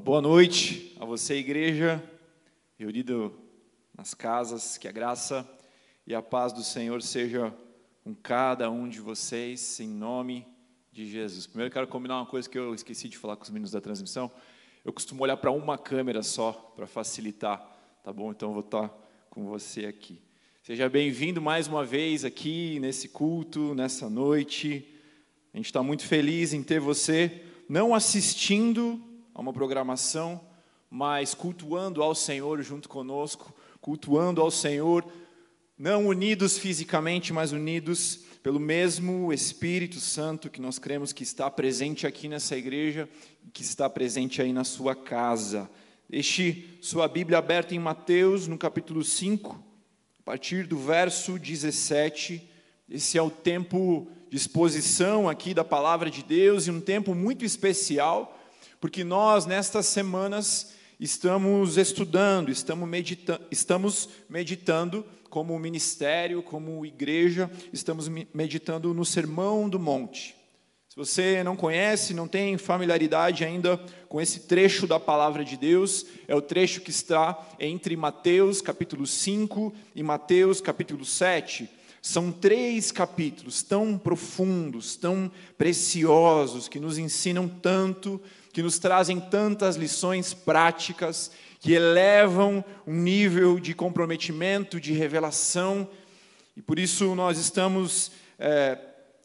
Uma boa noite a você, igreja, reunido nas casas, que a graça e a paz do Senhor seja com cada um de vocês, em nome de Jesus. Primeiro, quero combinar uma coisa que eu esqueci de falar com os meninos da transmissão. Eu costumo olhar para uma câmera só, para facilitar, tá bom? Então, vou estar com você aqui. Seja bem-vindo mais uma vez aqui nesse culto, nessa noite. A gente está muito feliz em ter você, não assistindo a uma programação, mas cultuando ao Senhor junto conosco, cultuando ao Senhor, não unidos fisicamente, mas unidos pelo mesmo Espírito Santo que nós cremos que está presente aqui nessa igreja e que está presente aí na sua casa. Deixe sua Bíblia aberta em Mateus, no capítulo 5, a partir do verso 17. Esse é o tempo de exposição aqui da palavra de Deus e um tempo muito especial porque nós, nestas semanas, estamos estudando, estamos, medita estamos meditando como ministério, como igreja, estamos meditando no Sermão do Monte. Se você não conhece, não tem familiaridade ainda com esse trecho da palavra de Deus, é o trecho que está entre Mateus capítulo 5 e Mateus capítulo 7. São três capítulos tão profundos, tão preciosos, que nos ensinam tanto que nos trazem tantas lições práticas, que elevam um nível de comprometimento, de revelação, e por isso nós estamos, é,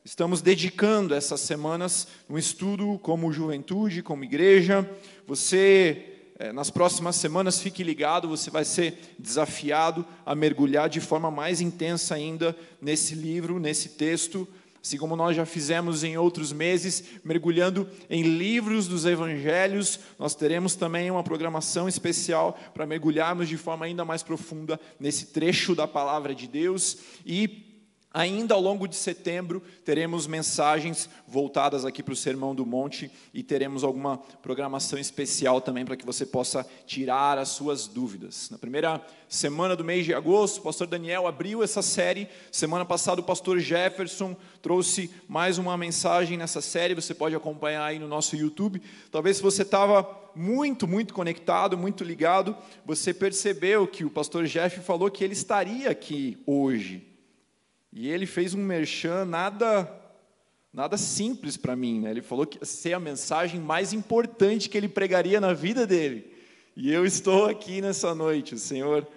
estamos dedicando essas semanas um estudo como juventude, como igreja. Você, nas próximas semanas, fique ligado, você vai ser desafiado a mergulhar de forma mais intensa ainda nesse livro, nesse texto assim como nós já fizemos em outros meses, mergulhando em livros dos evangelhos, nós teremos também uma programação especial para mergulharmos de forma ainda mais profunda nesse trecho da palavra de Deus. E Ainda ao longo de setembro, teremos mensagens voltadas aqui para o Sermão do Monte e teremos alguma programação especial também para que você possa tirar as suas dúvidas. Na primeira semana do mês de agosto, o pastor Daniel abriu essa série. Semana passada, o pastor Jefferson trouxe mais uma mensagem nessa série. Você pode acompanhar aí no nosso YouTube. Talvez se você estava muito, muito conectado, muito ligado, você percebeu que o pastor Jeff falou que ele estaria aqui hoje. E ele fez um merchan nada nada simples para mim, né? Ele falou que ia ser a mensagem mais importante que ele pregaria na vida dele. E eu estou aqui nessa noite. O Senhor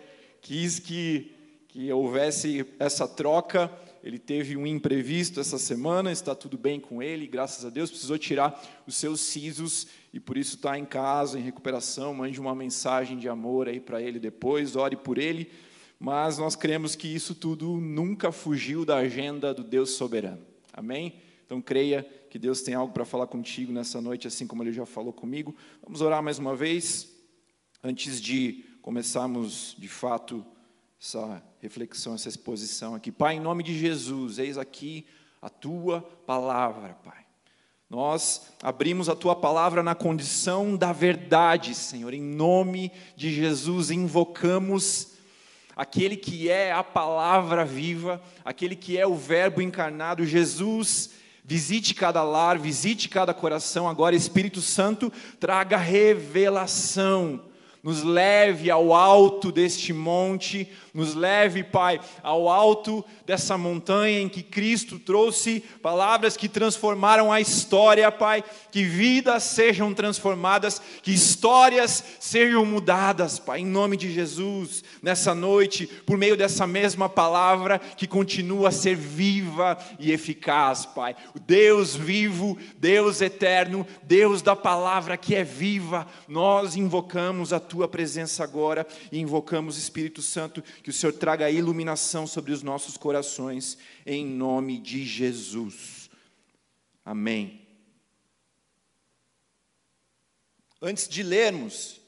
quis que que houvesse essa troca. Ele teve um imprevisto essa semana, está tudo bem com ele, graças a Deus. Precisou tirar os seus sisos e por isso está em casa, em recuperação. Mande uma mensagem de amor aí para ele depois, ore por ele mas nós cremos que isso tudo nunca fugiu da agenda do Deus soberano. Amém? Então creia que Deus tem algo para falar contigo nessa noite, assim como Ele já falou comigo. Vamos orar mais uma vez, antes de começarmos de fato essa reflexão, essa exposição aqui. Pai, em nome de Jesus, eis aqui a tua palavra, Pai. Nós abrimos a tua palavra na condição da verdade, Senhor. Em nome de Jesus, invocamos aquele que é a palavra viva, aquele que é o Verbo encarnado, Jesus. Visite cada lar, visite cada coração. Agora, Espírito Santo, traga revelação nos leve ao alto deste monte, nos leve, Pai, ao alto dessa montanha em que Cristo trouxe palavras que transformaram a história, Pai, que vidas sejam transformadas, que histórias sejam mudadas, Pai, em nome de Jesus, nessa noite, por meio dessa mesma palavra que continua a ser viva e eficaz, Pai. O Deus vivo, Deus eterno, Deus da palavra que é viva, nós invocamos a tua presença agora e invocamos, Espírito Santo, que o Senhor traga iluminação sobre os nossos corações, em nome de Jesus. Amém. Antes de lermos,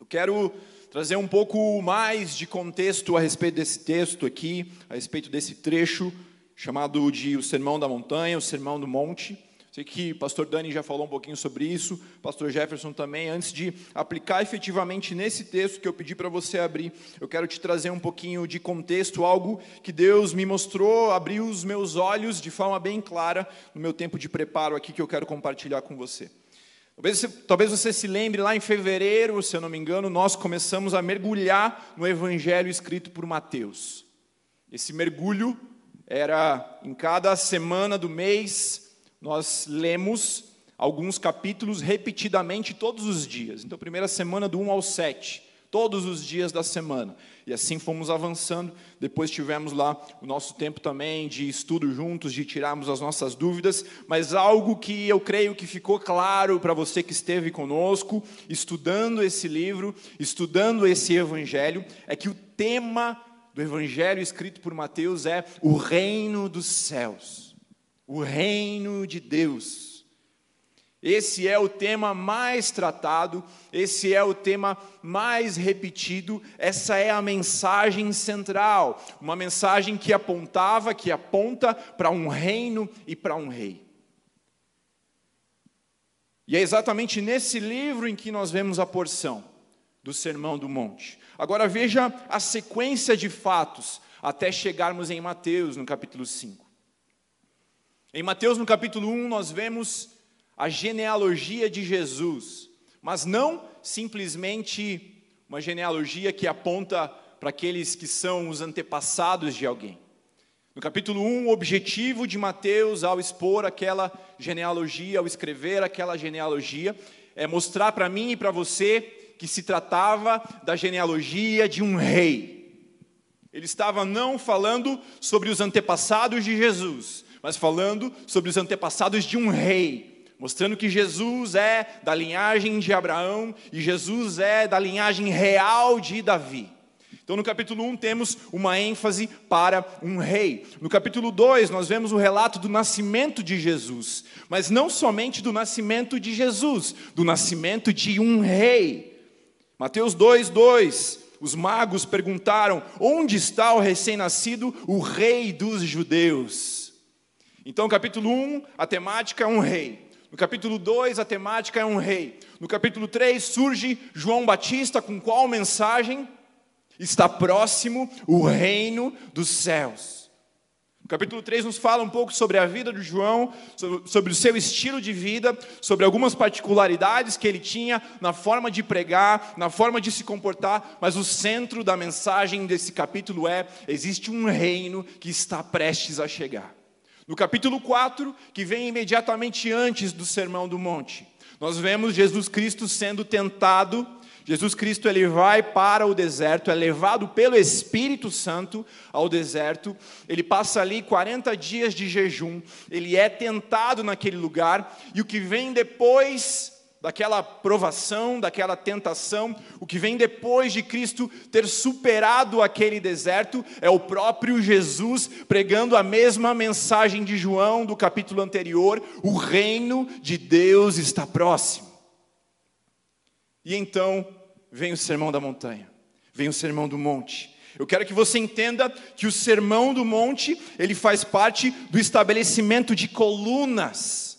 eu quero trazer um pouco mais de contexto a respeito desse texto aqui, a respeito desse trecho chamado de o Sermão da Montanha, o Sermão do Monte. Sei que o pastor Dani já falou um pouquinho sobre isso, o pastor Jefferson também. Antes de aplicar efetivamente nesse texto que eu pedi para você abrir, eu quero te trazer um pouquinho de contexto, algo que Deus me mostrou, abriu os meus olhos de forma bem clara no meu tempo de preparo aqui que eu quero compartilhar com você. Talvez você, talvez você se lembre lá em fevereiro, se eu não me engano, nós começamos a mergulhar no evangelho escrito por Mateus. Esse mergulho era em cada semana do mês, nós lemos alguns capítulos repetidamente todos os dias. Então, primeira semana do 1 ao 7, todos os dias da semana. E assim fomos avançando. Depois tivemos lá o nosso tempo também de estudo juntos, de tirarmos as nossas dúvidas. Mas algo que eu creio que ficou claro para você que esteve conosco, estudando esse livro, estudando esse evangelho, é que o tema do evangelho escrito por Mateus é o reino dos céus, o reino de Deus. Esse é o tema mais tratado, esse é o tema mais repetido, essa é a mensagem central, uma mensagem que apontava, que aponta para um reino e para um rei. E é exatamente nesse livro em que nós vemos a porção do Sermão do Monte. Agora veja a sequência de fatos até chegarmos em Mateus, no capítulo 5. Em Mateus, no capítulo 1, nós vemos a genealogia de Jesus, mas não simplesmente uma genealogia que aponta para aqueles que são os antepassados de alguém. No capítulo 1, o objetivo de Mateus ao expor aquela genealogia, ao escrever aquela genealogia, é mostrar para mim e para você que se tratava da genealogia de um rei. Ele estava não falando sobre os antepassados de Jesus, mas falando sobre os antepassados de um rei, mostrando que Jesus é da linhagem de Abraão e Jesus é da linhagem real de Davi. Então, no capítulo 1, temos uma ênfase para um rei. No capítulo 2, nós vemos o relato do nascimento de Jesus, mas não somente do nascimento de Jesus, do nascimento de um rei. Mateus 2, 2. Os magos perguntaram: onde está o recém-nascido, o rei dos judeus? Então, capítulo 1, a temática é um rei. No capítulo 2, a temática é um rei. No capítulo 3, surge João Batista com qual mensagem? Está próximo o reino dos céus. O capítulo 3 nos fala um pouco sobre a vida de João, sobre, o seu estilo de vida, sobre algumas particularidades que ele tinha na forma de pregar, na forma de se comportar, mas o centro da mensagem desse capítulo é: existe um reino que está prestes a chegar. No capítulo 4, que vem imediatamente antes do Sermão do Monte, nós vemos Jesus Cristo sendo tentado. Jesus Cristo ele vai para o deserto, é levado pelo Espírito Santo ao deserto. Ele passa ali 40 dias de jejum, ele é tentado naquele lugar, e o que vem depois daquela provação, daquela tentação, o que vem depois de Cristo ter superado aquele deserto é o próprio Jesus pregando a mesma mensagem de João do capítulo anterior: o reino de Deus está próximo. E então vem o sermão da montanha, vem o sermão do monte. Eu quero que você entenda que o sermão do monte, ele faz parte do estabelecimento de colunas,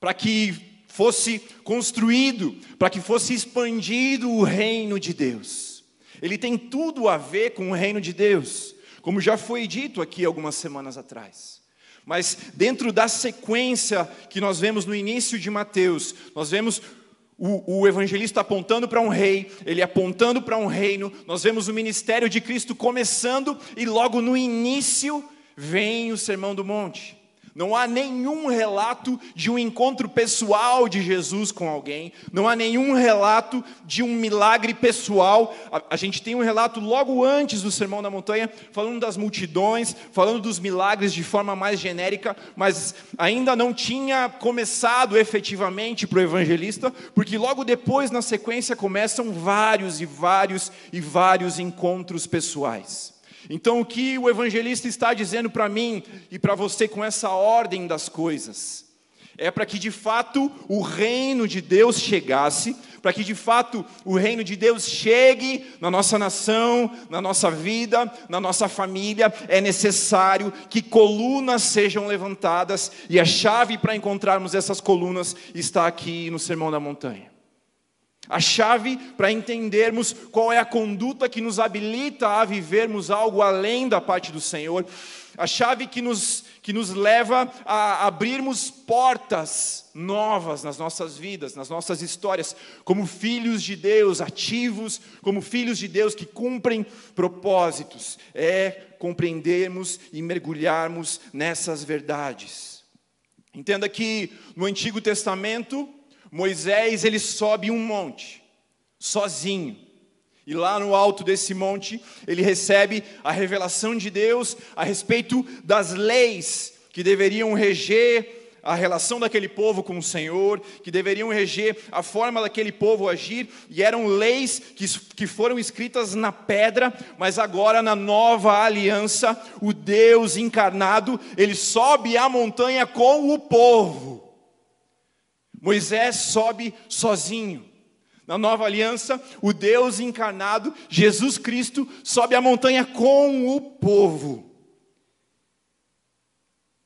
para que fosse construído, para que fosse expandido o reino de Deus. Ele tem tudo a ver com o reino de Deus, como já foi dito aqui algumas semanas atrás. Mas dentro da sequência que nós vemos no início de Mateus, nós vemos o, o, evangelista apontando para um rei, ele apontando para um reino, nós vemos o ministério de Cristo começando e logo no início vem o Sermão do Monte. Não há nenhum relato de um encontro pessoal de Jesus com alguém, não há nenhum relato de um milagre pessoal. A, a, gente tem um relato logo antes do Sermão da Montanha, falando das multidões, falando dos milagres de forma mais genérica, mas ainda não tinha começado efetivamente para o evangelista, porque logo depois, na sequência, começam vários e vários e vários encontros pessoais. Então, o que o evangelista está dizendo para mim e para você com essa ordem das coisas? É para que de fato o reino de Deus chegasse, para que de fato o reino de Deus chegue na nossa nação, na nossa vida, na nossa família, é necessário que colunas sejam levantadas, e a chave para encontrarmos essas colunas está aqui no Sermão da Montanha. A chave para entendermos qual é a conduta que nos habilita a vivermos algo além da parte do Senhor, a chave que nos, que nos leva a abrirmos portas novas nas nossas vidas, nas nossas histórias, como filhos de Deus ativos, como filhos de Deus que cumprem propósitos, é compreendermos e mergulharmos nessas verdades. Entenda que no Antigo Testamento, Moisés ele sobe um monte, sozinho. E lá no alto desse monte, ele recebe a revelação de Deus a respeito das leis que deveriam reger a relação daquele povo com o Senhor, que deveriam reger a forma daquele povo agir, e eram leis que, que foram escritas na pedra, mas agora na nova aliança, o Deus encarnado, ele sobe a montanha com o povo. Moisés sobe sozinho. Na nova aliança, o Deus encarnado, Jesus Cristo, sobe a montanha com o povo.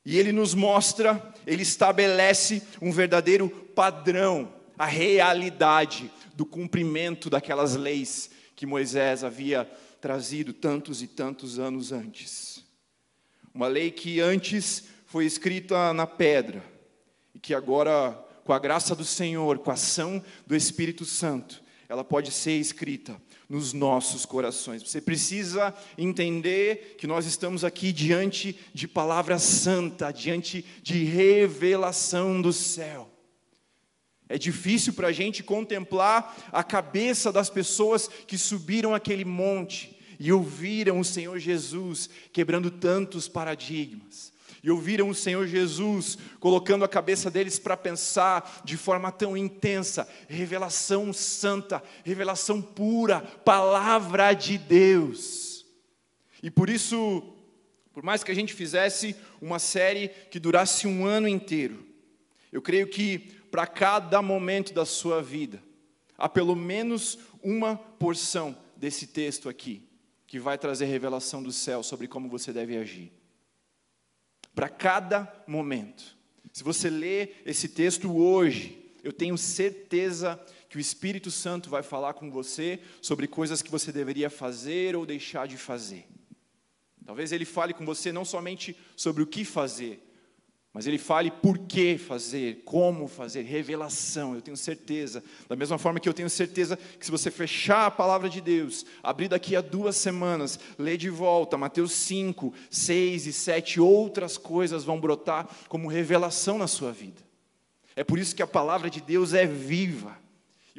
E ele nos mostra, ele estabelece um verdadeiro padrão, a realidade do cumprimento daquelas leis que Moisés havia trazido tantos e tantos anos antes. Uma lei que antes foi escrita na pedra e que agora com a graça do Senhor, com a ação do Espírito Santo, ela pode ser escrita nos nossos corações. Você precisa entender que nós estamos aqui diante de palavra santa, diante de revelação do céu. É difícil para a gente contemplar a cabeça das pessoas que subiram aquele monte e ouviram o Senhor Jesus quebrando tantos paradigmas e ouviram o Senhor Jesus colocando a cabeça deles para pensar de forma tão intensa, revelação santa, revelação pura, palavra de Deus. E por isso, por mais que a gente fizesse uma série que durasse um ano inteiro, eu creio que para cada momento da sua vida, há pelo menos uma porção desse texto aqui que vai trazer revelação do céu sobre como você deve agir para cada momento. Se você lê esse texto hoje, eu tenho certeza que o Espírito Santo vai falar com você sobre coisas que você deveria fazer ou deixar de fazer. Talvez ele fale com você não somente sobre o que fazer, mas ele fale por que fazer, como fazer, revelação, eu tenho certeza. Da mesma forma que eu tenho certeza que se você fechar a palavra de Deus, abrir daqui a duas semanas, ler de volta Mateus 5, 6 e 7, outras coisas vão brotar como revelação na sua vida. É por isso que a palavra de Deus é viva.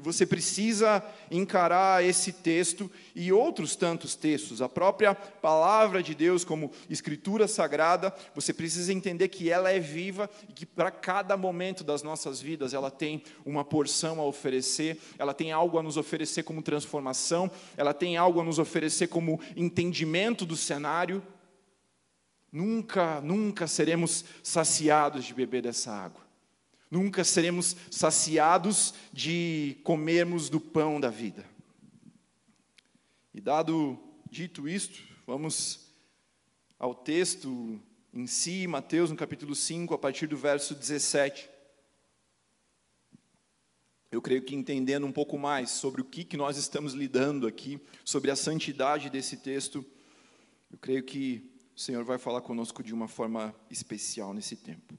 E você precisa encarar esse texto e outros tantos textos, a própria palavra de Deus, como escritura sagrada, você precisa entender que ela é viva e que para cada momento das nossas vidas ela tem uma porção a oferecer, ela tem algo a nos oferecer como transformação, ela tem algo a nos oferecer como entendimento do cenário. Nunca, nunca seremos saciados de beber dessa água. Nunca seremos saciados de comermos do pão da vida. E dado dito isto, vamos ao texto em si, Mateus, no capítulo 5, a partir do verso 17. Eu creio que entendendo um pouco mais sobre o que, que nós estamos lidando aqui, sobre a santidade desse texto, eu creio que o Senhor vai falar conosco de uma forma especial nesse tempo.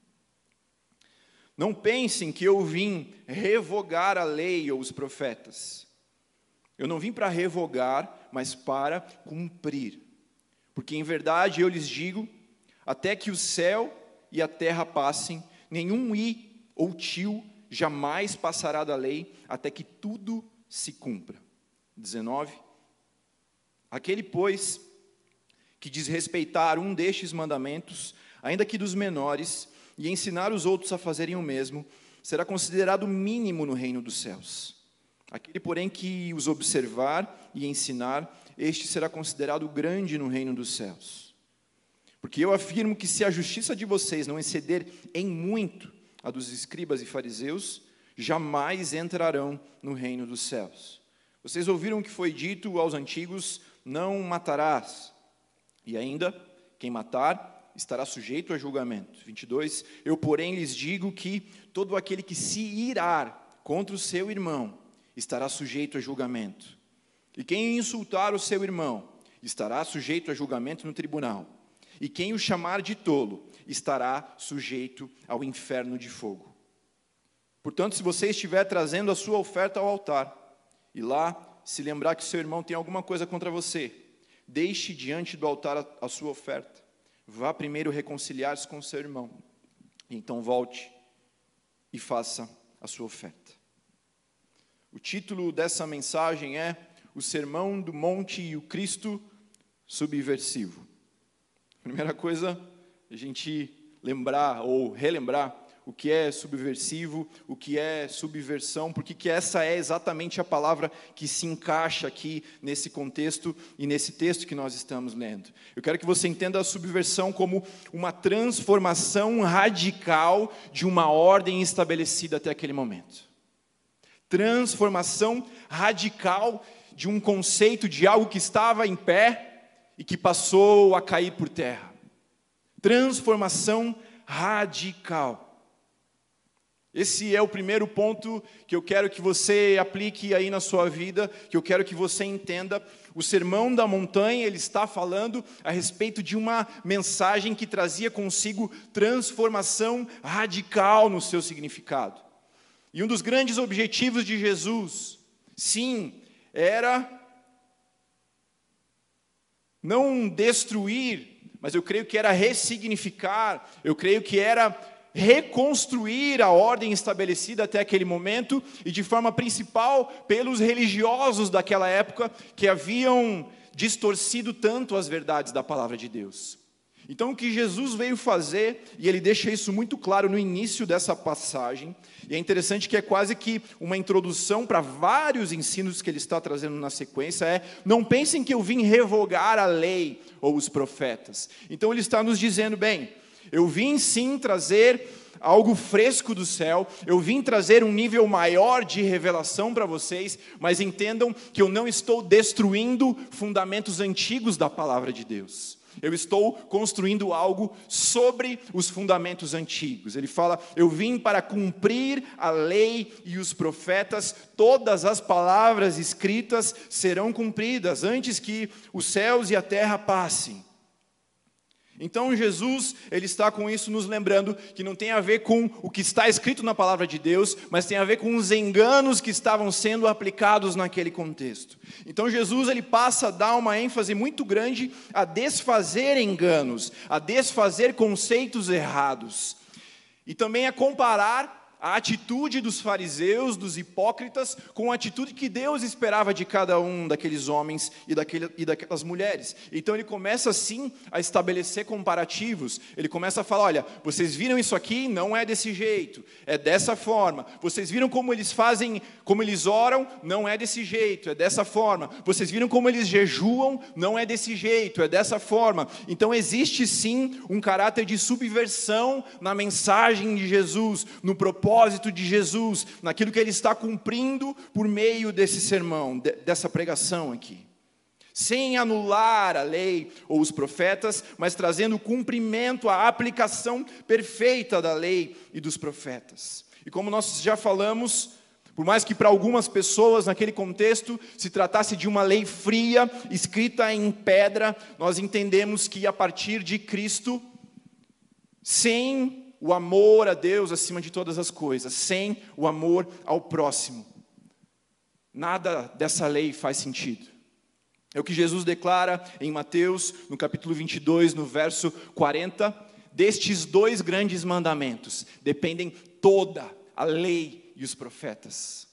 Não pensem que eu vim revogar a lei ou os profetas. Eu não vim para revogar, mas para cumprir. Porque em verdade eu lhes digo: até que o céu e a terra passem, nenhum i ou tio jamais passará da lei, até que tudo se cumpra. 19. Aquele, pois, que desrespeitar um destes mandamentos, ainda que dos menores, e ensinar os outros a fazerem o mesmo, será considerado mínimo no reino dos céus. Aquele, porém, que os observar e ensinar, este será considerado grande no reino dos céus. Porque eu afirmo que se a justiça de vocês não exceder em muito a dos escribas e fariseus, jamais entrarão no reino dos céus. Vocês ouviram o que foi dito aos antigos: não matarás. E ainda, quem matar, estará sujeito a julgamento. 22. Eu, porém, lhes digo que todo aquele que se irar contra o seu irmão estará sujeito a julgamento. E quem insultar o seu irmão estará sujeito a julgamento no tribunal. e quem o chamar de tolo estará sujeito ao inferno de fogo. Portanto, se você estiver trazendo a sua oferta ao altar, e lá se lembrar que seu irmão tem alguma coisa contra você, deixe diante do altar a, a sua oferta. Vá primeiro reconciliar-se com seu irmão, e então volte e faça a sua oferta. O título dessa mensagem é O Sermão do Monte e o Cristo Subversivo. Primeira coisa, a gente lembrar ou relembrar o que é subversivo, o que é subversão, porque que essa é exatamente a palavra que se encaixa aqui nesse contexto e nesse texto que nós estamos lendo. Eu quero que você entenda a subversão como uma transformação radical de uma ordem estabelecida até aquele momento. Transformação radical de um conceito de algo que estava em pé e que passou a cair por terra. Transformação radical. Esse é o primeiro ponto que eu quero que você aplique aí na sua vida, que eu quero que você entenda. O Sermão da Montanha, ele está falando a respeito de uma mensagem que trazia consigo transformação radical no seu significado. E um dos grandes objetivos de Jesus, sim, era não destruir, mas eu creio que era ressignificar, eu creio que era reconstruir a ordem estabelecida até aquele momento e de forma principal pelos religiosos daquela época que haviam distorcido tanto as verdades da palavra de Deus. Então, o que Jesus veio fazer, e ele deixa isso muito claro no início dessa passagem, e é interessante que é quase que uma introdução para vários ensinos que ele está trazendo na sequência, é: não pensem que eu vim revogar a lei ou os profetas. Então, ele está nos dizendo, bem, eu vim sim trazer algo fresco do céu, eu vim trazer um nível maior de revelação para vocês, mas entendam que eu não estou destruindo fundamentos antigos da palavra de Deus. Eu estou construindo algo sobre os fundamentos antigos. Ele fala: Eu vim para cumprir a lei e os profetas, todas as palavras escritas serão cumpridas antes que os céus e a terra passem. Então Jesus, ele está com isso nos lembrando que não tem a ver com o que está escrito na palavra de Deus, mas tem a ver com os enganos que estavam sendo aplicados naquele contexto. Então Jesus, ele passa a dar uma ênfase muito grande a desfazer enganos, a desfazer conceitos errados. E também a comparar a atitude dos fariseus, dos hipócritas, com a atitude que Deus esperava de cada um daqueles homens e, daquele, e daquelas mulheres. Então ele começa assim a estabelecer comparativos. Ele começa a falar: olha, vocês viram isso aqui? Não é desse jeito, é dessa forma. Vocês viram como eles fazem, como eles oram? Não é desse jeito, é dessa forma. Vocês viram como eles jejuam? Não é desse jeito, é dessa forma. Então existe sim um caráter de subversão na mensagem de Jesus, no propósito propósito de Jesus, naquilo que ele está cumprindo por meio desse sermão, dessa pregação aqui. Sem anular a lei ou os profetas, mas trazendo cumprimento à aplicação perfeita da lei e dos profetas. E como nós já falamos, por mais que para algumas pessoas naquele contexto se tratasse de uma lei fria, escrita em pedra, nós entendemos que a partir de Cristo, sem o amor a Deus acima de todas as coisas, sem o amor ao próximo. Nada dessa lei faz sentido. É o que Jesus declara em Mateus, no capítulo 22, no verso 40. Destes dois grandes mandamentos dependem toda a lei e os profetas: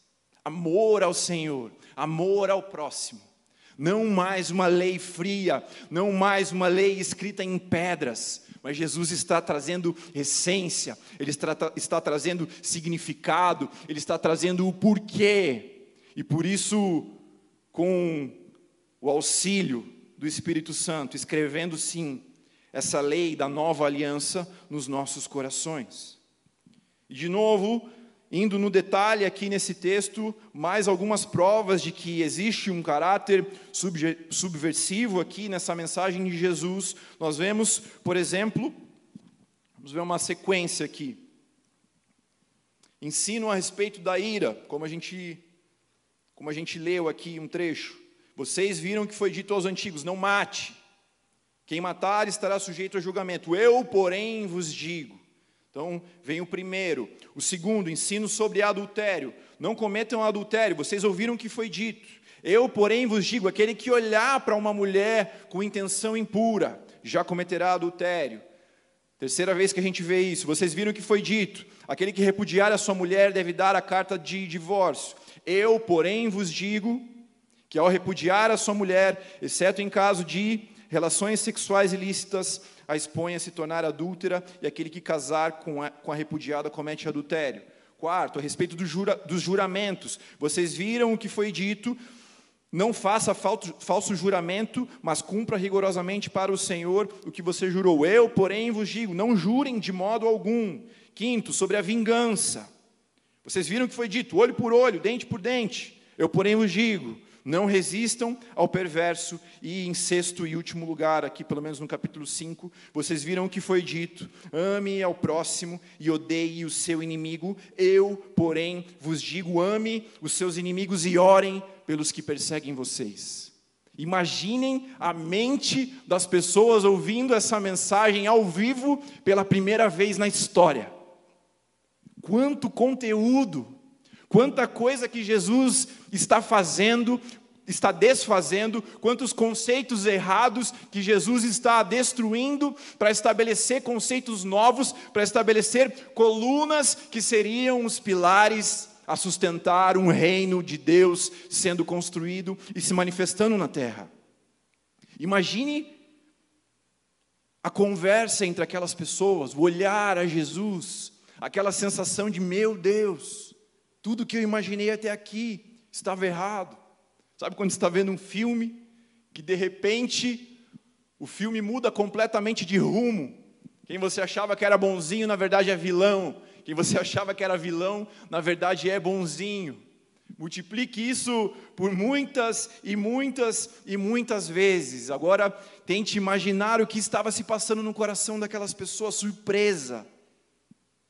amor ao Senhor, amor ao próximo. Não mais uma lei fria, não mais uma lei escrita em pedras, mas Jesus está trazendo essência, Ele está, está trazendo significado, Ele está trazendo o porquê, e por isso, com o auxílio do Espírito Santo, escrevendo sim essa lei da nova aliança nos nossos corações. E de novo, indo no detalhe aqui nesse texto, mais algumas provas de que existe um caráter subversivo aqui nessa mensagem de Jesus. Nós vemos, por exemplo, vamos ver uma sequência aqui. Ensino a respeito da ira, como a gente como a gente leu aqui um trecho. Vocês viram que foi dito aos antigos: não mate. Quem matar estará sujeito a julgamento. Eu, porém, vos digo. Então, vem o primeiro. O segundo, ensino sobre adultério. Não cometam adultério. Vocês ouviram o que foi dito. Eu, porém, vos digo: aquele que olhar para uma mulher com intenção impura já cometerá adultério. Terceira vez que a gente vê isso. Vocês viram o que foi dito: aquele que repudiar a sua mulher deve dar a carta de divórcio. Eu, porém, vos digo que ao repudiar a sua mulher, exceto em caso de relações sexuais ilícitas, a expõe a se tornar adúltera, e aquele que casar com a, com a repudiada comete adultério. Quarto, a respeito do jura, dos juramentos. Vocês viram o que foi dito: não faça falso juramento, mas cumpra rigorosamente para o Senhor o que você jurou. Eu, porém, vos digo: não jurem de modo algum. Quinto, sobre a vingança. Vocês viram o que foi dito: olho por olho, dente por dente. Eu, porém, vos digo: não resistam ao perverso. E em sexto e último lugar, aqui pelo menos no capítulo 5, vocês viram o que foi dito: ame ao próximo e odeie o seu inimigo. Eu, porém, vos digo: ame os seus inimigos e orem pelos que perseguem vocês. Imaginem a mente das pessoas ouvindo essa mensagem ao vivo pela primeira vez na história. Quanto conteúdo! Quanta coisa que Jesus está fazendo, está desfazendo, quantos conceitos errados que Jesus está destruindo para estabelecer conceitos novos, para estabelecer colunas que seriam os pilares a sustentar um reino de Deus sendo construído e se manifestando na terra. Imagine a conversa entre aquelas pessoas, o olhar a Jesus, aquela sensação de meu Deus, tudo que eu imaginei até aqui estava errado. Sabe quando está vendo um filme que de repente o filme muda completamente de rumo? Quem você achava que era bonzinho, na verdade é vilão. Quem você achava que era vilão, na verdade é bonzinho. Multiplique isso por muitas e muitas e muitas vezes. Agora, tente imaginar o que estava se passando no coração daquelas pessoas, surpresa,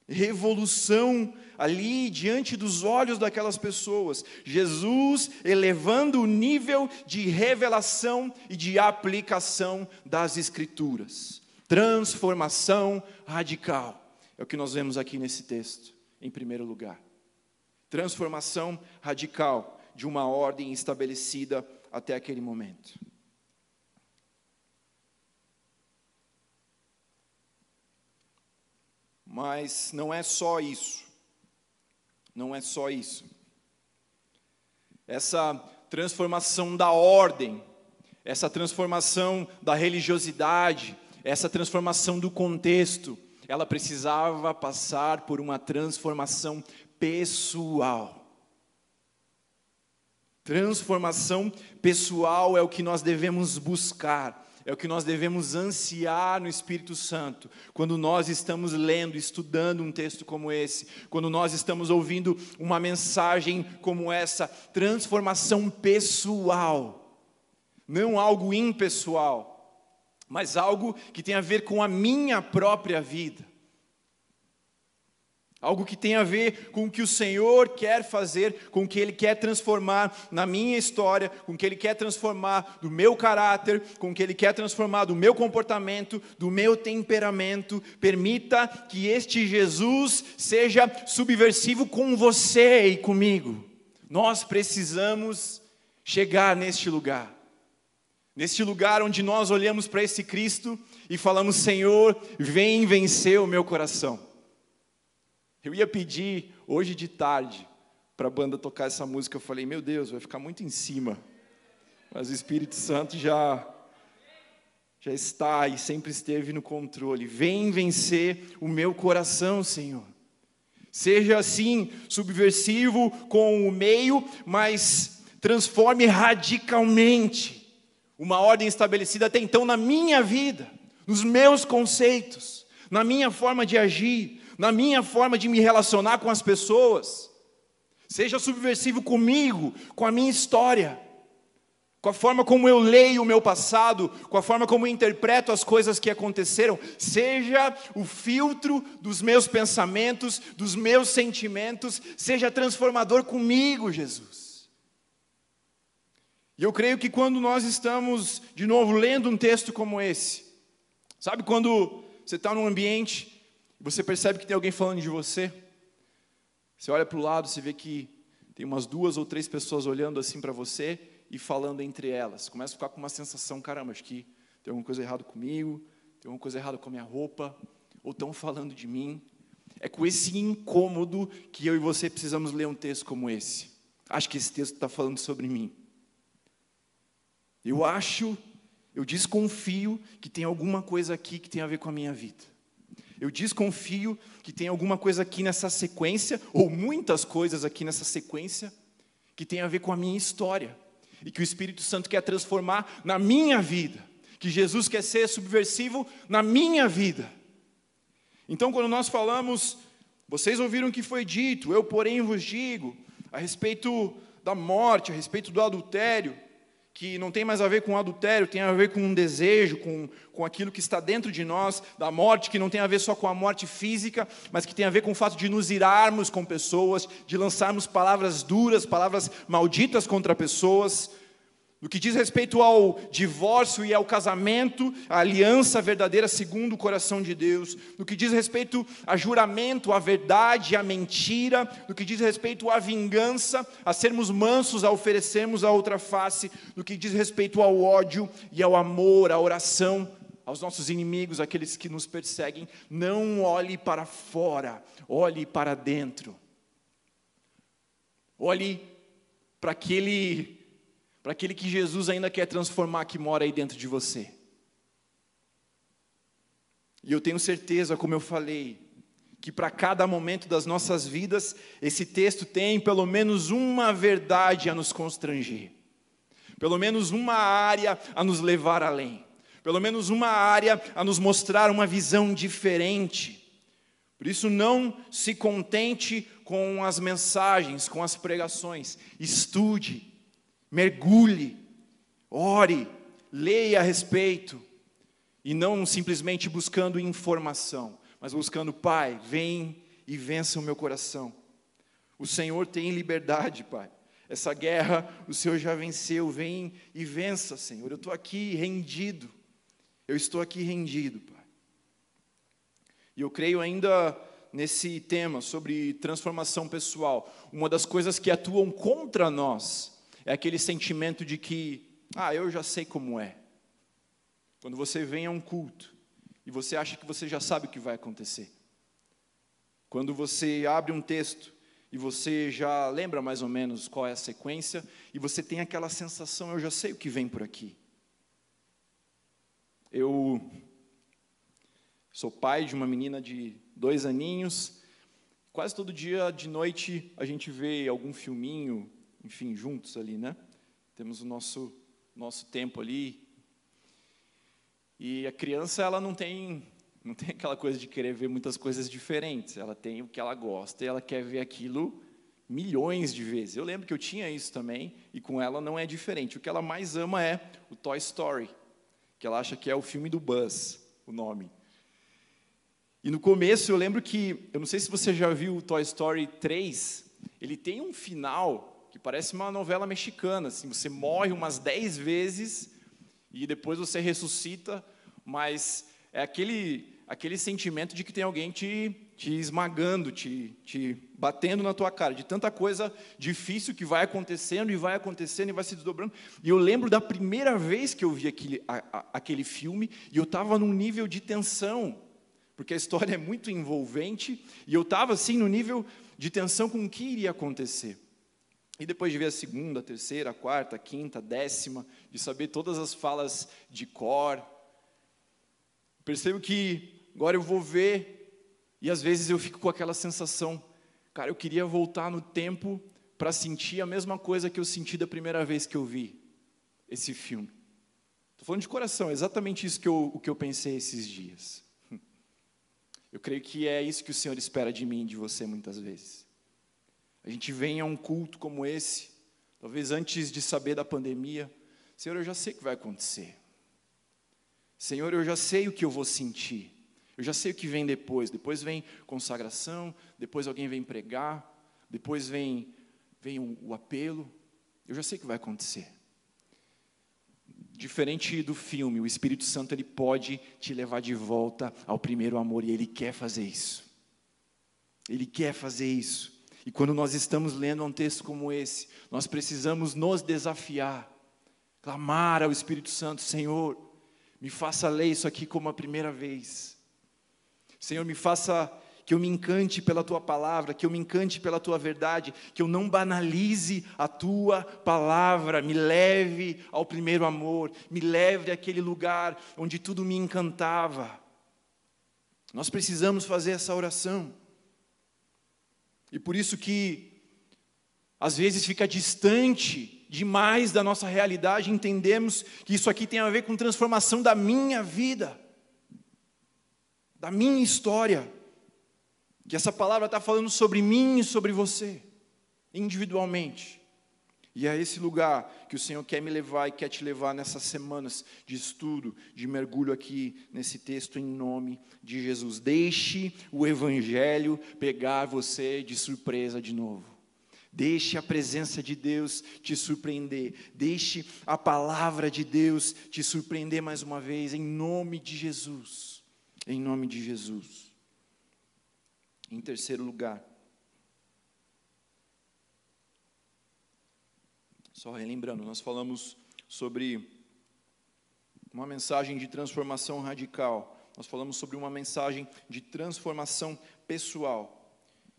revolução ali diante dos olhos daquelas pessoas. Jesus elevando o nível de revelação e de aplicação das Escrituras. Transformação radical. É o que nós vemos aqui nesse texto, em primeiro lugar. Transformação radical de uma ordem estabelecida até aquele momento. Mas não é só isso. Não é só isso. Essa transformação da ordem, essa transformação da religiosidade, essa transformação do contexto, ela precisava passar por uma transformação pessoal. Transformação pessoal é o que nós devemos buscar é o que nós devemos ansiar no Espírito Santo, quando nós estamos lendo, estudando um texto como esse, quando nós estamos ouvindo uma mensagem como essa, transformação pessoal, não algo impessoal, mas algo que tem a ver com a minha própria vida. Algo que tem a ver com o que o Senhor quer fazer, com o que Ele quer transformar na minha história, com o que Ele quer transformar do meu caráter, com o que Ele quer transformar do meu comportamento, do meu temperamento. Permita que este Jesus seja subversivo com você e comigo. Nós precisamos chegar neste lugar. Neste lugar onde nós olhamos para esse Cristo e falamos: Senhor, vem vencer o meu coração. Eu ia pedir hoje de tarde para a banda tocar essa música. Eu falei, meu Deus, vai ficar muito em cima. Mas o Espírito Santo já já está e sempre esteve no controle. Vem vencer o meu coração, Senhor. Seja assim subversivo com o meio, mas transforme radicalmente uma ordem estabelecida até então na minha vida, nos meus conceitos, na minha forma de agir, na minha forma de me relacionar com as pessoas. Seja subversivo comigo, com a minha história, com a forma como eu leio o meu passado, com a forma como eu interpreto as coisas que aconteceram. Seja o filtro dos meus pensamentos, dos meus sentimentos, seja transformador comigo, Jesus. E eu creio que quando nós estamos, de novo, lendo um texto como esse, Sabe quando você está num ambiente você percebe que tem alguém falando de você? Você olha para o lado, você vê que tem umas duas ou três pessoas olhando assim para você e falando entre elas. Começa a ficar com uma sensação, caramba, acho que tem alguma coisa errada comigo, tem alguma coisa errada com a minha roupa, ou estão falando de mim. É com esse incômodo que eu e você precisamos ler um texto como esse. Acho que esse texto está falando sobre mim. Eu acho, eu desconfio que tem alguma coisa aqui que tem a ver com a minha vida. Eu desconfio que tem alguma coisa aqui nessa sequência, ou muitas coisas aqui nessa sequência, que tem a ver com a minha história. E que o Espírito Santo quer transformar na minha vida. Que Jesus quer ser subversivo na minha vida. Então, quando nós falamos, vocês ouviram o que foi dito, eu, porém, vos digo, a respeito da morte, a respeito do adultério, que não tem mais a ver com adultério, tem a ver com um desejo, com, com aquilo que está dentro de nós, da morte, que não tem a ver só com a morte física, mas que tem a ver com o fato de nos irarmos com pessoas, de lançarmos palavras duras, palavras malditas contra pessoas, no que diz respeito ao divórcio e ao casamento, a aliança verdadeira segundo o coração de Deus, no que diz respeito a juramento, a verdade, a mentira, no que diz respeito à vingança, a sermos mansos, a oferecermos a outra face, no que diz respeito ao ódio e ao amor, à oração, aos nossos inimigos, aqueles que nos perseguem, não olhe para fora, olhe para dentro. Olhe para aquele para aquele que Jesus ainda quer transformar, que mora aí dentro de você. E eu tenho certeza, como eu falei, que para cada momento das nossas vidas, esse texto tem pelo menos uma verdade a nos constranger, pelo menos uma área a nos levar além, pelo menos uma área a nos mostrar uma visão diferente. Por isso, não se contente com as mensagens, com as pregações, estude, mergulhe, ore, leia a respeito, e não simplesmente buscando informação, mas buscando, Pai, vem e vença o meu coração. O Senhor tem liberdade, Pai. Essa guerra o Senhor já venceu, vem e vença, Senhor. Eu estou aqui rendido, eu estou aqui rendido, Pai. E eu creio ainda nesse tema sobre transformação pessoal. Uma das coisas que atuam contra nós é aquele sentimento de que, ah, eu já sei como é. Quando você vem a um culto e você acha que você já sabe o que vai acontecer. Quando você abre um texto e você já lembra mais ou menos qual é a sequência e você tem aquela sensação, eu já sei o que vem por aqui. Eu sou pai de uma menina de dois aninhos. Quase todo dia de noite a gente vê algum filminho enfim, juntos ali, né? Temos o nosso nosso tempo ali. E a criança ela não tem não tem aquela coisa de querer ver muitas coisas diferentes. Ela tem o que ela gosta e ela quer ver aquilo milhões de vezes. Eu lembro que eu tinha isso também e com ela não é diferente. O que ela mais ama é o Toy Story, que ela acha que é o filme do Buzz, o nome. E no começo eu lembro que, eu não sei se você já viu o Toy Story 3, ele tem um final que parece uma novela mexicana, assim, você morre umas dez vezes e depois você ressuscita, mas é aquele, aquele sentimento de que tem alguém te, te esmagando, te, te batendo na tua cara, de tanta coisa difícil que vai acontecendo e vai acontecendo e vai se desdobrando. E eu lembro da primeira vez que eu vi aquele, a, a, aquele filme e eu estava num nível de tensão, porque a história é muito envolvente, e eu estava assim no nível de tensão com o que iria acontecer. E depois de ver a segunda, a terceira, a quarta, a quinta, a décima, de saber todas as falas de cor, percebo que agora eu vou ver, e às vezes eu fico com aquela sensação, cara, eu queria voltar no tempo para sentir a mesma coisa que eu senti da primeira vez que eu vi esse filme. Estou falando de coração, é exatamente isso que eu, o que eu pensei esses dias. Eu creio que é isso que o Senhor espera de mim e de você muitas vezes a gente vem a um culto como esse, talvez antes de saber da pandemia, Senhor, eu já sei o que vai acontecer. Senhor, eu já sei o que eu vou sentir. Eu já sei o que vem depois. Depois vem consagração, depois alguém vem pregar, depois vem, vem o, o apelo. Eu já sei o que vai acontecer. Diferente do filme, o Espírito Santo ele pode te levar de volta ao primeiro amor e ele quer fazer isso. Ele quer fazer isso. E quando nós estamos lendo um texto como esse, nós precisamos nos desafiar, clamar ao Espírito Santo: Senhor, me faça ler isso aqui como a primeira vez. Senhor, me faça que eu me encante pela tua palavra, que eu me encante pela tua verdade, que eu não banalize a tua palavra, me leve ao primeiro amor, me leve àquele lugar onde tudo me encantava. Nós precisamos fazer essa oração. E por isso que às vezes fica distante demais da nossa realidade, entendemos que isso aqui tem a ver com transformação da minha vida, da minha história. Que essa palavra está falando sobre mim e sobre você, individualmente. E é esse lugar que o Senhor quer me levar e quer te levar nessas semanas de estudo, de mergulho aqui nesse texto, em nome de Jesus. Deixe o Evangelho pegar você de surpresa de novo. Deixe a presença de Deus te surpreender. Deixe a palavra de Deus te surpreender mais uma vez, em nome de Jesus. Em nome de Jesus. Em terceiro lugar, Só relembrando, nós falamos sobre uma mensagem de transformação radical, nós falamos sobre uma mensagem de transformação pessoal.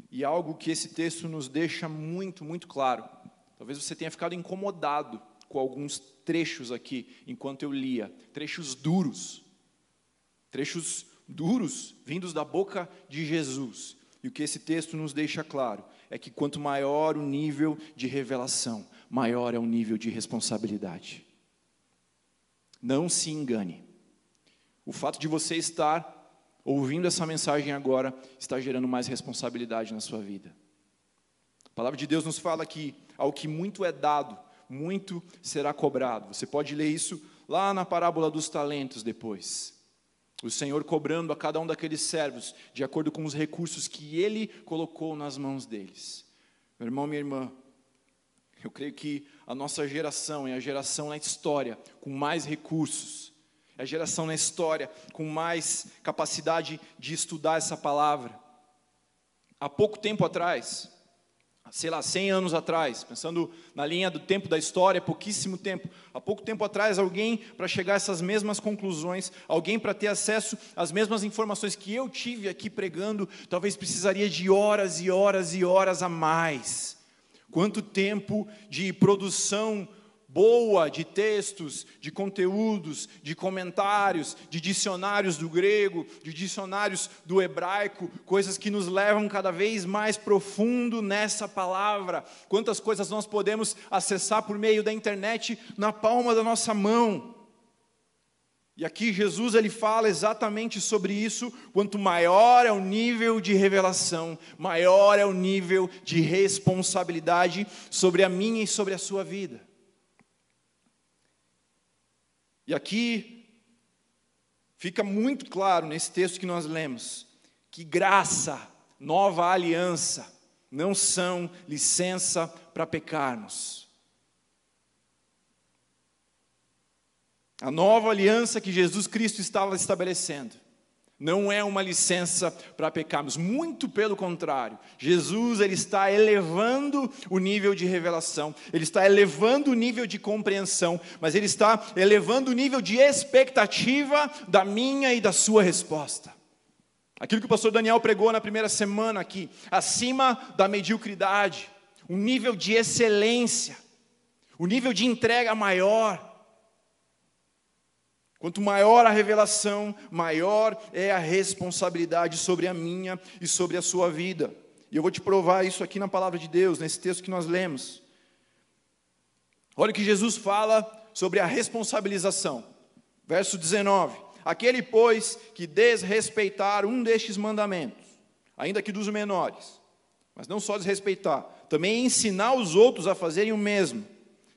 E algo que esse texto nos deixa muito, muito claro. Talvez você tenha ficado incomodado com alguns trechos aqui enquanto eu lia, trechos duros. Trechos duros vindos da boca de Jesus. E o que esse texto nos deixa claro é que quanto maior o nível de revelação, maior é o nível de responsabilidade. Não se engane. O fato de você estar ouvindo essa mensagem agora está gerando mais responsabilidade na sua vida. A palavra de Deus nos fala que ao que muito é dado, muito será cobrado. Você pode ler isso lá na parábola dos talentos depois. O Senhor cobrando a cada um daqueles servos de acordo com os recursos que ele colocou nas mãos deles. Meu irmão, minha irmã, eu creio que a nossa geração é a geração na história com mais recursos, é a geração na história com mais capacidade de estudar essa palavra. Há pouco tempo atrás, sei lá, 100 anos atrás, pensando na linha do tempo da história, pouquíssimo tempo, há pouco tempo atrás, alguém para chegar a essas mesmas conclusões, alguém para ter acesso às mesmas informações que eu tive aqui pregando, talvez precisaria de horas e horas e horas a mais. Quanto tempo de produção boa de textos, de conteúdos, de comentários, de dicionários do grego, de dicionários do hebraico, coisas que nos levam cada vez mais profundo nessa palavra. Quantas coisas nós podemos acessar por meio da internet na palma da nossa mão. E aqui Jesus ele fala exatamente sobre isso. Quanto maior é o nível de revelação, maior é o nível de responsabilidade sobre a minha e sobre a sua vida. E aqui fica muito claro nesse texto que nós lemos que graça, nova aliança, não são licença para pecarmos. A nova aliança que Jesus Cristo estava estabelecendo não é uma licença para pecarmos, muito pelo contrário. Jesus ele está elevando o nível de revelação, ele está elevando o nível de compreensão, mas ele está elevando o nível de expectativa da minha e da sua resposta. Aquilo que o pastor Daniel pregou na primeira semana aqui, acima da mediocridade, um nível de excelência, o um nível de entrega maior. Quanto maior a revelação, maior é a responsabilidade sobre a minha e sobre a sua vida. E eu vou te provar isso aqui na palavra de Deus, nesse texto que nós lemos. Olha o que Jesus fala sobre a responsabilização. Verso 19: Aquele, pois, que desrespeitar um destes mandamentos, ainda que dos menores, mas não só desrespeitar, também ensinar os outros a fazerem o mesmo,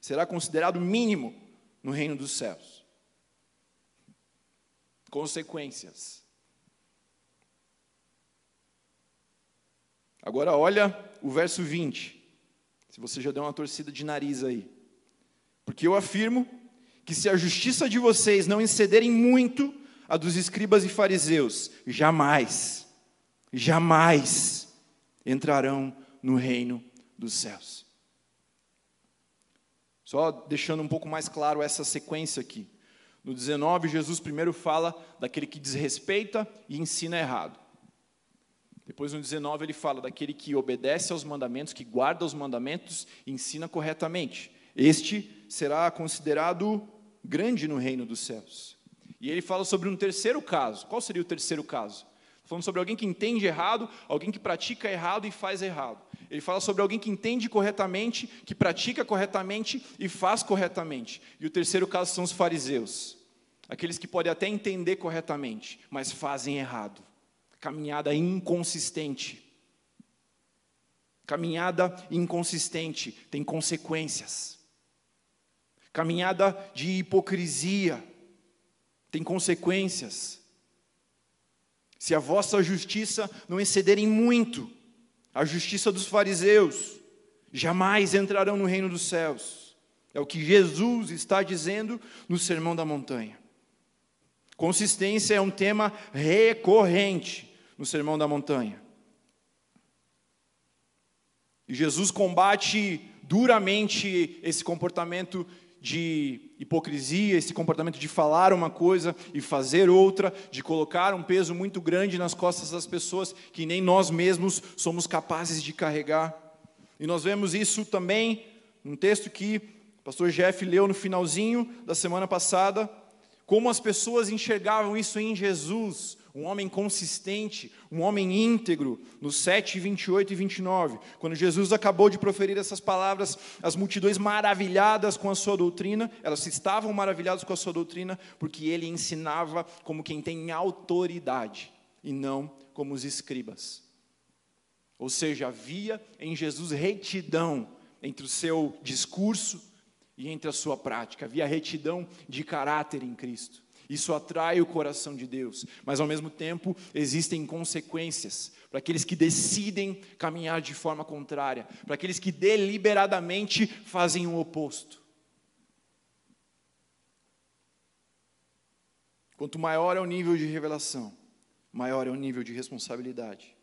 será considerado mínimo no reino dos céus consequências. Agora olha o verso 20. Se você já deu uma torcida de nariz aí. Porque eu afirmo que se a justiça de vocês não excederem muito a dos escribas e fariseus, jamais, jamais entrarão no reino dos céus. Só deixando um pouco mais claro essa sequência aqui. No 19, Jesus primeiro fala daquele que desrespeita e ensina errado. Depois no 19 ele fala daquele que obedece aos mandamentos, que guarda os mandamentos e ensina corretamente. Este será considerado grande no reino dos céus. E ele fala sobre um terceiro caso. Qual seria o terceiro caso? Falando sobre alguém que entende errado, alguém que pratica errado e faz errado. Ele fala sobre alguém que entende corretamente, que pratica corretamente e faz corretamente. E o terceiro caso são os fariseus. Aqueles que podem até entender corretamente, mas fazem errado. Caminhada inconsistente. Caminhada inconsistente tem consequências. Caminhada de hipocrisia tem consequências. Se a vossa justiça não excederem muito a justiça dos fariseus, jamais entrarão no reino dos céus. É o que Jesus está dizendo no Sermão da Montanha. Consistência é um tema recorrente no Sermão da Montanha. E Jesus combate duramente esse comportamento de hipocrisia, esse comportamento de falar uma coisa e fazer outra, de colocar um peso muito grande nas costas das pessoas que nem nós mesmos somos capazes de carregar. E nós vemos isso também num texto que o pastor Jeff leu no finalzinho da semana passada, como as pessoas enxergavam isso em Jesus, um homem consistente, um homem íntegro, nos 7, 28 e 29. Quando Jesus acabou de proferir essas palavras, as multidões maravilhadas com a sua doutrina, elas estavam maravilhadas com a sua doutrina, porque ele ensinava como quem tem autoridade, e não como os escribas. Ou seja, havia em Jesus retidão entre o seu discurso e entre a sua prática, havia retidão de caráter em Cristo. Isso atrai o coração de Deus, mas ao mesmo tempo existem consequências para aqueles que decidem caminhar de forma contrária, para aqueles que deliberadamente fazem o oposto. Quanto maior é o nível de revelação, maior é o nível de responsabilidade.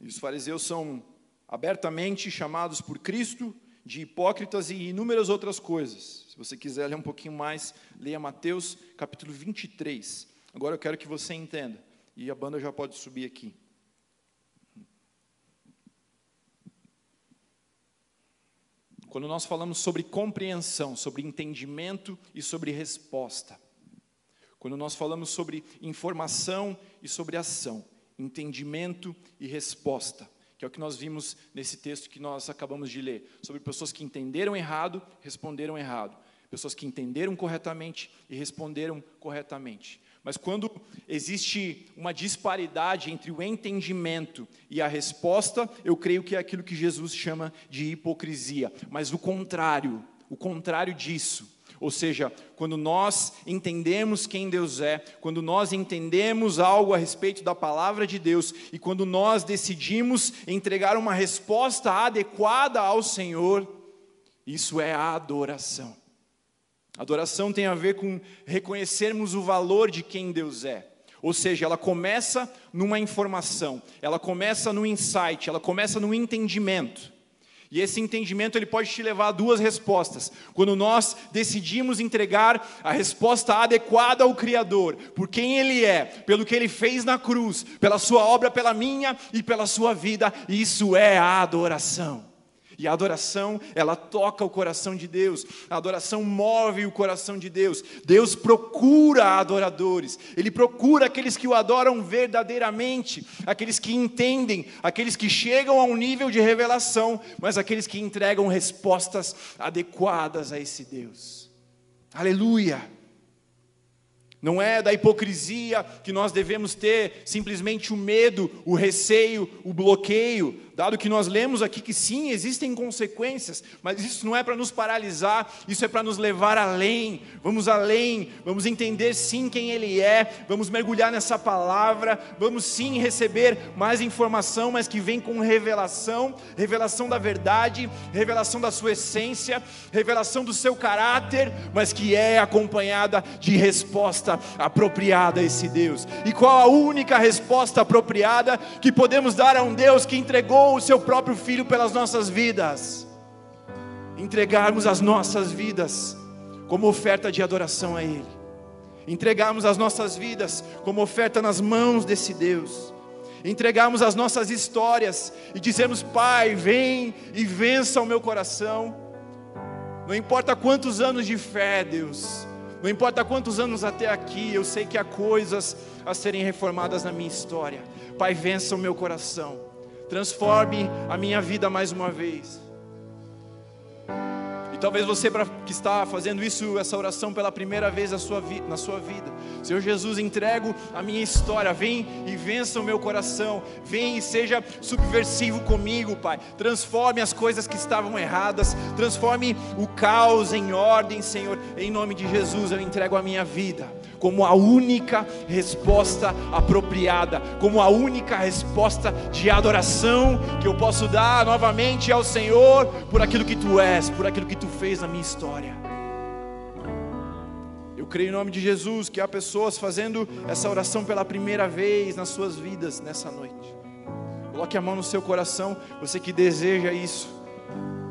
E os fariseus são abertamente chamados por Cristo de hipócritas e inúmeras outras coisas. Se você quiser ler um pouquinho mais, leia Mateus capítulo 23. Agora eu quero que você entenda, e a banda já pode subir aqui. Quando nós falamos sobre compreensão, sobre entendimento e sobre resposta, quando nós falamos sobre informação e sobre ação, entendimento e resposta, que é o que nós vimos nesse texto que nós acabamos de ler, sobre pessoas que entenderam errado, responderam errado, pessoas que entenderam corretamente e responderam corretamente. Mas quando existe uma disparidade entre o entendimento e a resposta, eu creio que é aquilo que Jesus chama de hipocrisia. Mas o contrário, o contrário disso, ou seja, quando nós entendemos quem Deus é, quando nós entendemos algo a respeito da palavra de Deus e quando nós decidimos entregar uma resposta adequada ao Senhor, isso é a adoração. Adoração tem a ver com reconhecermos o valor de quem Deus é. Ou seja, ela começa numa informação, ela começa no insight, ela começa no entendimento. E esse entendimento ele pode te levar a duas respostas. Quando nós decidimos entregar a resposta adequada ao Criador, por quem Ele é, pelo que Ele fez na cruz, pela Sua obra, pela minha e pela Sua vida, isso é a adoração. E a adoração, ela toca o coração de Deus, a adoração move o coração de Deus. Deus procura adoradores, Ele procura aqueles que o adoram verdadeiramente, aqueles que entendem, aqueles que chegam a um nível de revelação, mas aqueles que entregam respostas adequadas a esse Deus. Aleluia! Não é da hipocrisia que nós devemos ter simplesmente o medo, o receio, o bloqueio, Dado que nós lemos aqui que sim, existem consequências, mas isso não é para nos paralisar, isso é para nos levar além. Vamos além, vamos entender sim quem Ele é, vamos mergulhar nessa palavra, vamos sim receber mais informação, mas que vem com revelação revelação da verdade, revelação da sua essência, revelação do seu caráter, mas que é acompanhada de resposta apropriada a esse Deus. E qual a única resposta apropriada que podemos dar a um Deus que entregou entregou o seu próprio filho pelas nossas vidas, entregarmos as nossas vidas como oferta de adoração a Ele, entregarmos as nossas vidas como oferta nas mãos desse Deus, entregarmos as nossas histórias e dizermos: Pai, vem e vença o meu coração. Não importa quantos anos de fé, Deus, não importa quantos anos até aqui, eu sei que há coisas a serem reformadas na minha história. Pai, vença o meu coração transforme a minha vida mais uma vez. E talvez você que está fazendo isso, essa oração pela primeira vez na sua, vida. Senhor Jesus, entrego a minha história. Vem e vença o meu coração. Vem e seja subversivo comigo, Pai. Transforme as coisas que estavam erradas. Transforme o caos em ordem, Senhor. Em nome de Jesus, eu entrego a minha vida como a única resposta apropriada, como a única resposta de adoração que eu posso dar novamente ao Senhor por aquilo que tu és, por aquilo que tu fez na minha história. Eu creio em nome de Jesus que há pessoas fazendo essa oração pela primeira vez nas suas vidas nessa noite. Coloque a mão no seu coração, você que deseja isso.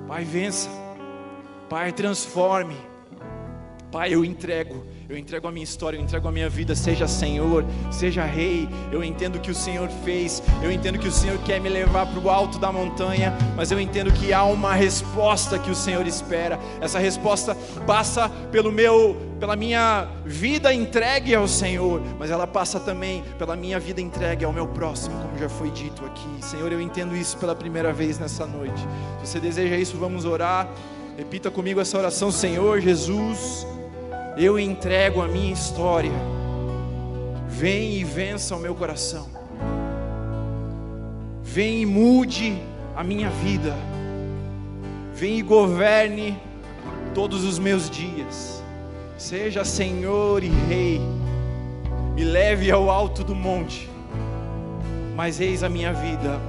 Pai, vença. Pai, transforme. Pai, eu entrego eu entrego a minha história, eu entrego a minha vida, seja Senhor, seja Rei. Eu entendo que o Senhor fez, eu entendo que o Senhor quer me levar para o alto da montanha, mas eu entendo que há uma resposta que o Senhor espera. Essa resposta passa pelo meu, pela minha vida entregue ao Senhor, mas ela passa também pela minha vida entregue ao meu próximo, como já foi dito aqui. Senhor, eu entendo isso pela primeira vez nessa noite. Se você deseja isso, vamos orar. Repita comigo essa oração, Senhor Jesus eu entrego a minha história. Vem e vença o meu coração. Vem e mude a minha vida. Vem e governe todos os meus dias. Seja Senhor e Rei. Me leve ao alto do monte. Mas eis a minha vida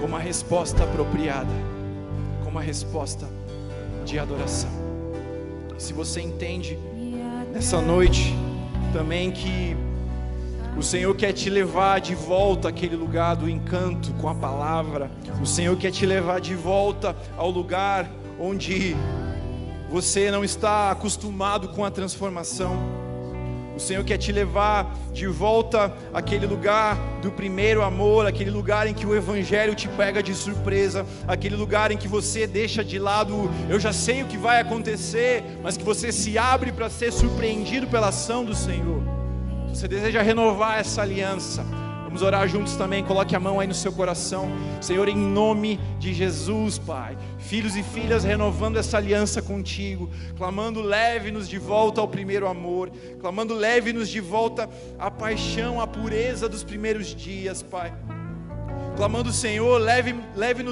como a resposta apropriada, como a resposta de adoração. Se você entende nessa noite também que o Senhor quer te levar de volta àquele lugar do encanto com a palavra. O Senhor quer te levar de volta ao lugar onde você não está acostumado com a transformação. O Senhor quer te levar de volta àquele lugar do primeiro amor, aquele lugar em que o Evangelho te pega de surpresa, aquele lugar em que você deixa de lado, eu já sei o que vai acontecer, mas que você se abre para ser surpreendido pela ação do Senhor. Você deseja renovar essa aliança, Vamos orar juntos também. Coloque a mão aí no seu coração. Senhor, em nome de Jesus, Pai. Filhos e filhas renovando essa aliança contigo, clamando leve-nos de volta ao primeiro amor, clamando leve-nos de volta à paixão, à pureza dos primeiros dias, Pai. Clamando, Senhor, leve-nos leve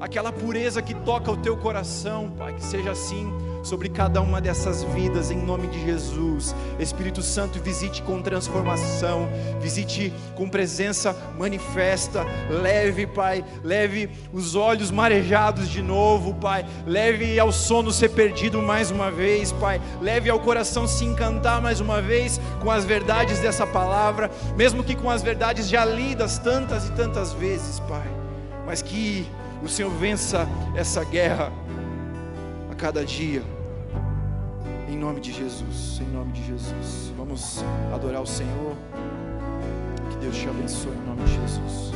aquela pureza que toca o teu coração, Pai, que seja assim sobre cada uma dessas vidas, em nome de Jesus. Espírito Santo, visite com transformação, visite com presença manifesta. Leve, Pai, leve os olhos marejados de novo, Pai. Leve ao sono ser perdido mais uma vez, Pai. Leve ao coração se encantar mais uma vez com as verdades dessa palavra, mesmo que com as verdades já lidas tantas e tantas vezes, Pai. Mas que o Senhor vença essa guerra cada dia. Em nome de Jesus, em nome de Jesus. Vamos adorar o Senhor. Que Deus te abençoe em nome de Jesus.